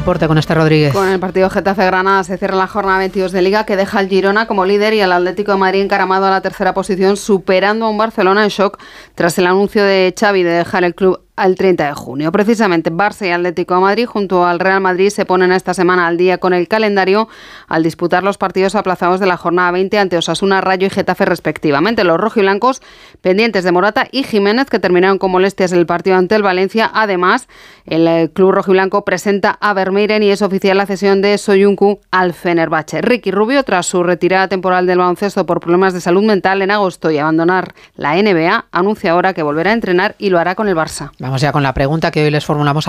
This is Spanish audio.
deporte con este Rodríguez. Con el partido Getafe-Granada se cierra la jornada 22 de Liga que deja al Girona como líder y al Atlético de Madrid encaramado a la tercera posición, superando a un Barcelona en shock tras el anuncio de Xavi de dejar el club al 30 de junio. Precisamente Barça y Atlético de Madrid junto al Real Madrid se ponen esta semana al día con el calendario al disputar los partidos aplazados de la jornada 20 ante Osasuna, Rayo y Getafe respectivamente. Los rojiblancos pendientes de Morata y Jiménez que terminaron con molestias el partido ante el Valencia. Además, el eh, club rojiblanco presenta a Vermeiren y es oficial la cesión de Soyuncu al Fenerbahce. Ricky Rubio, tras su retirada temporal del baloncesto por problemas de salud mental en agosto y abandonar la NBA, anuncia ahora que volverá a entrenar y lo hará con el Barça. Vamos ya con la pregunta que hoy les formulamos a